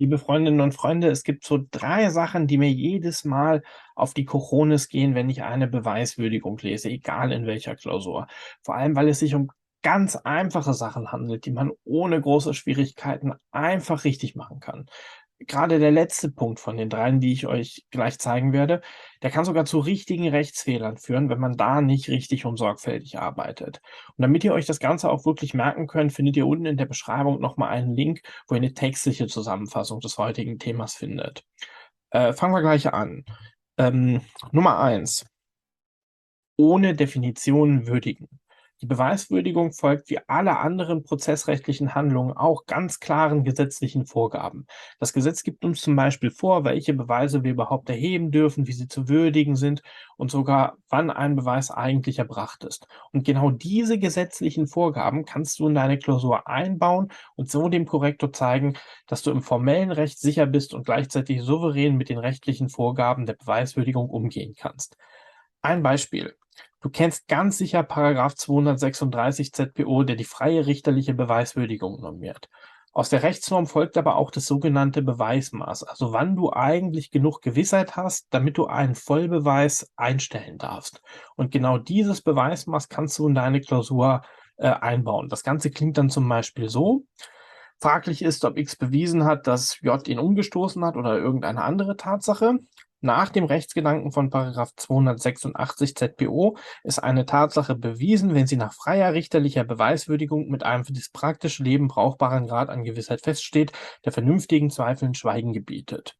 Liebe Freundinnen und Freunde, es gibt so drei Sachen, die mir jedes Mal auf die Cojones gehen, wenn ich eine Beweiswürdigung lese, egal in welcher Klausur. Vor allem, weil es sich um ganz einfache Sachen handelt, die man ohne große Schwierigkeiten einfach richtig machen kann gerade der letzte Punkt von den dreien, die ich euch gleich zeigen werde, der kann sogar zu richtigen Rechtsfehlern führen, wenn man da nicht richtig und sorgfältig arbeitet. Und damit ihr euch das Ganze auch wirklich merken könnt, findet ihr unten in der Beschreibung nochmal einen Link, wo ihr eine textliche Zusammenfassung des heutigen Themas findet. Äh, fangen wir gleich an. Ähm, Nummer eins. Ohne Definition würdigen. Die Beweiswürdigung folgt wie alle anderen prozessrechtlichen Handlungen auch ganz klaren gesetzlichen Vorgaben. Das Gesetz gibt uns zum Beispiel vor, welche Beweise wir überhaupt erheben dürfen, wie sie zu würdigen sind und sogar wann ein Beweis eigentlich erbracht ist. Und genau diese gesetzlichen Vorgaben kannst du in deine Klausur einbauen und so dem Korrektor zeigen, dass du im formellen Recht sicher bist und gleichzeitig souverän mit den rechtlichen Vorgaben der Beweiswürdigung umgehen kannst. Ein Beispiel. Du kennst ganz sicher Paragraph 236 ZPO, der die freie richterliche Beweiswürdigung normiert. Aus der Rechtsnorm folgt aber auch das sogenannte Beweismaß, also wann du eigentlich genug Gewissheit hast, damit du einen Vollbeweis einstellen darfst. Und genau dieses Beweismaß kannst du in deine Klausur äh, einbauen. Das Ganze klingt dann zum Beispiel so. Fraglich ist, ob X bewiesen hat, dass J ihn umgestoßen hat oder irgendeine andere Tatsache. Nach dem Rechtsgedanken von § 286 ZPO ist eine Tatsache bewiesen, wenn sie nach freier richterlicher Beweiswürdigung mit einem für das praktische Leben brauchbaren Grad an Gewissheit feststeht, der vernünftigen Zweifeln Schweigen gebietet.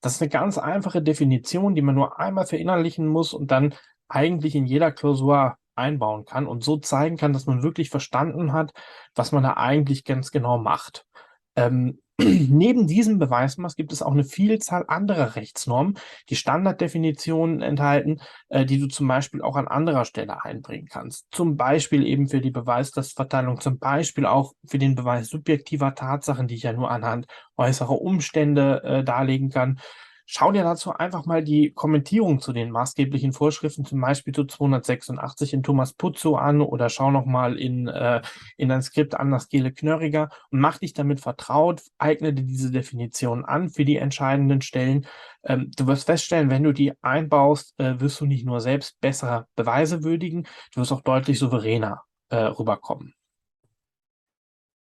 Das ist eine ganz einfache Definition, die man nur einmal verinnerlichen muss und dann eigentlich in jeder Klausur einbauen kann und so zeigen kann, dass man wirklich verstanden hat, was man da eigentlich ganz genau macht. Ähm, Neben diesem Beweismaß gibt es auch eine Vielzahl anderer Rechtsnormen, die Standarddefinitionen enthalten, äh, die du zum Beispiel auch an anderer Stelle einbringen kannst. Zum Beispiel eben für die Beweislastverteilung, zum Beispiel auch für den Beweis subjektiver Tatsachen, die ich ja nur anhand äußerer Umstände äh, darlegen kann. Schau dir dazu einfach mal die Kommentierung zu den maßgeblichen Vorschriften, zum Beispiel zu 286 in Thomas Putzo an oder schau nochmal in, äh, in dein Skript an das Gele Knörriger und mach dich damit vertraut, eigne dir diese Definition an für die entscheidenden Stellen. Ähm, du wirst feststellen, wenn du die einbaust, äh, wirst du nicht nur selbst bessere Beweise würdigen, du wirst auch deutlich souveräner äh, rüberkommen.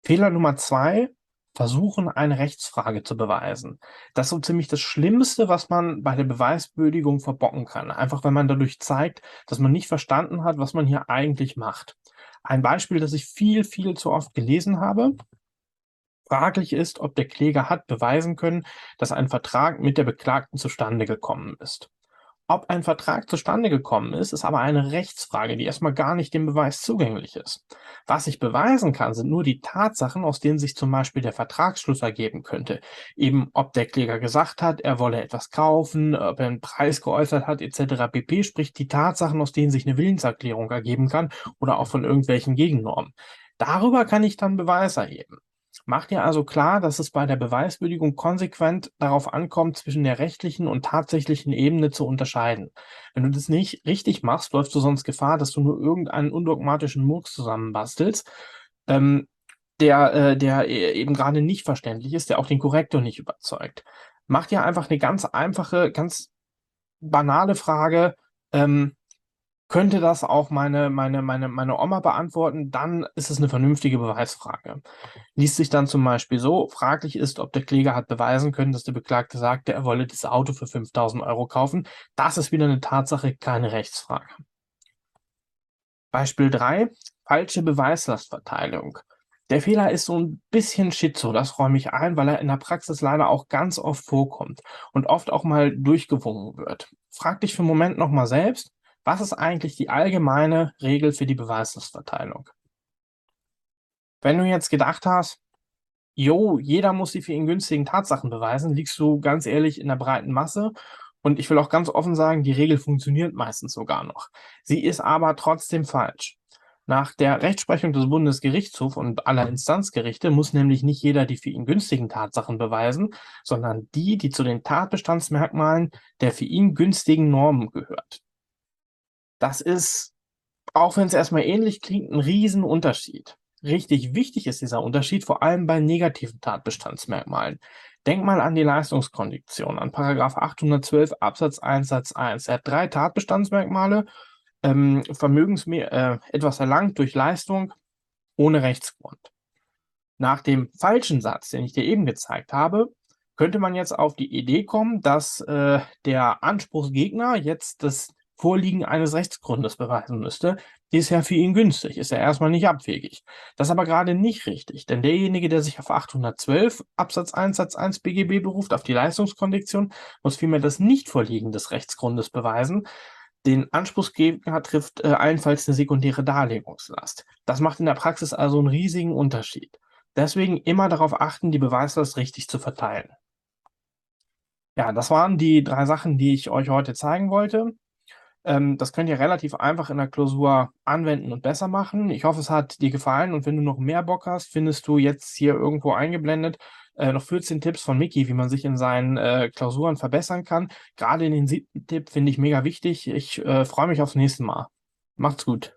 Fehler Nummer zwei, versuchen, eine Rechtsfrage zu beweisen. Das ist so ziemlich das Schlimmste, was man bei der Beweiswürdigung verbocken kann. Einfach weil man dadurch zeigt, dass man nicht verstanden hat, was man hier eigentlich macht. Ein Beispiel, das ich viel, viel zu oft gelesen habe. Fraglich ist, ob der Kläger hat beweisen können, dass ein Vertrag mit der Beklagten zustande gekommen ist. Ob ein Vertrag zustande gekommen ist, ist aber eine Rechtsfrage, die erstmal gar nicht dem Beweis zugänglich ist. Was ich beweisen kann, sind nur die Tatsachen, aus denen sich zum Beispiel der Vertragsschluss ergeben könnte. Eben, ob der Kläger gesagt hat, er wolle etwas kaufen, ob er einen Preis geäußert hat, etc. pp. Sprich die Tatsachen, aus denen sich eine Willenserklärung ergeben kann oder auch von irgendwelchen Gegennormen. Darüber kann ich dann Beweis erheben. Mach dir also klar, dass es bei der Beweiswürdigung konsequent darauf ankommt, zwischen der rechtlichen und tatsächlichen Ebene zu unterscheiden. Wenn du das nicht richtig machst, läufst du sonst Gefahr, dass du nur irgendeinen undogmatischen Murks zusammenbastelst, ähm, der, äh, der e-, eben gerade nicht verständlich ist, der auch den Korrektor nicht überzeugt. Mach dir einfach eine ganz einfache, ganz banale Frage. Ähm, könnte das auch meine, meine, meine, meine Oma beantworten, dann ist es eine vernünftige Beweisfrage. Liest sich dann zum Beispiel so, fraglich ist, ob der Kläger hat beweisen können, dass der Beklagte sagte, er wolle das Auto für 5000 Euro kaufen. Das ist wieder eine Tatsache, keine Rechtsfrage. Beispiel 3, falsche Beweislastverteilung. Der Fehler ist so ein bisschen schizo, das räume ich ein, weil er in der Praxis leider auch ganz oft vorkommt und oft auch mal durchgewungen wird. Frag dich für einen Moment nochmal selbst, was ist eigentlich die allgemeine Regel für die Beweislastverteilung? Wenn du jetzt gedacht hast, jo, jeder muss die für ihn günstigen Tatsachen beweisen, liegst du ganz ehrlich in der breiten Masse. Und ich will auch ganz offen sagen, die Regel funktioniert meistens sogar noch. Sie ist aber trotzdem falsch. Nach der Rechtsprechung des Bundesgerichtshofs und aller Instanzgerichte muss nämlich nicht jeder die für ihn günstigen Tatsachen beweisen, sondern die, die zu den Tatbestandsmerkmalen der für ihn günstigen Normen gehört. Das ist, auch wenn es erstmal ähnlich klingt, ein Riesenunterschied. Richtig wichtig ist dieser Unterschied vor allem bei negativen Tatbestandsmerkmalen. Denk mal an die Leistungskondition, an Paragraph 812 Absatz 1 Satz 1. Er hat drei Tatbestandsmerkmale, ähm, Vermögensmehr, äh, etwas erlangt durch Leistung ohne Rechtsgrund. Nach dem falschen Satz, den ich dir eben gezeigt habe, könnte man jetzt auf die Idee kommen, dass äh, der Anspruchsgegner jetzt das Vorliegen eines Rechtsgrundes beweisen müsste, ist ja für ihn günstig, ist ja erstmal nicht abwegig. Das ist aber gerade nicht richtig, denn derjenige, der sich auf 812 Absatz 1 Satz 1 BGB beruft, auf die Leistungskondition, muss vielmehr das Nichtvorliegen des Rechtsgrundes beweisen. Den Anspruchsgegner trifft äh, allenfalls eine sekundäre Darlegungslast. Das macht in der Praxis also einen riesigen Unterschied. Deswegen immer darauf achten, die Beweislast richtig zu verteilen. Ja, das waren die drei Sachen, die ich euch heute zeigen wollte. Ähm, das könnt ihr relativ einfach in der Klausur anwenden und besser machen. Ich hoffe, es hat dir gefallen und wenn du noch mehr Bock hast, findest du jetzt hier irgendwo eingeblendet äh, noch 14 Tipps von Mickey, wie man sich in seinen äh, Klausuren verbessern kann. Gerade in den siebten Tipp finde ich mega wichtig. Ich äh, freue mich aufs nächste Mal. Macht's gut.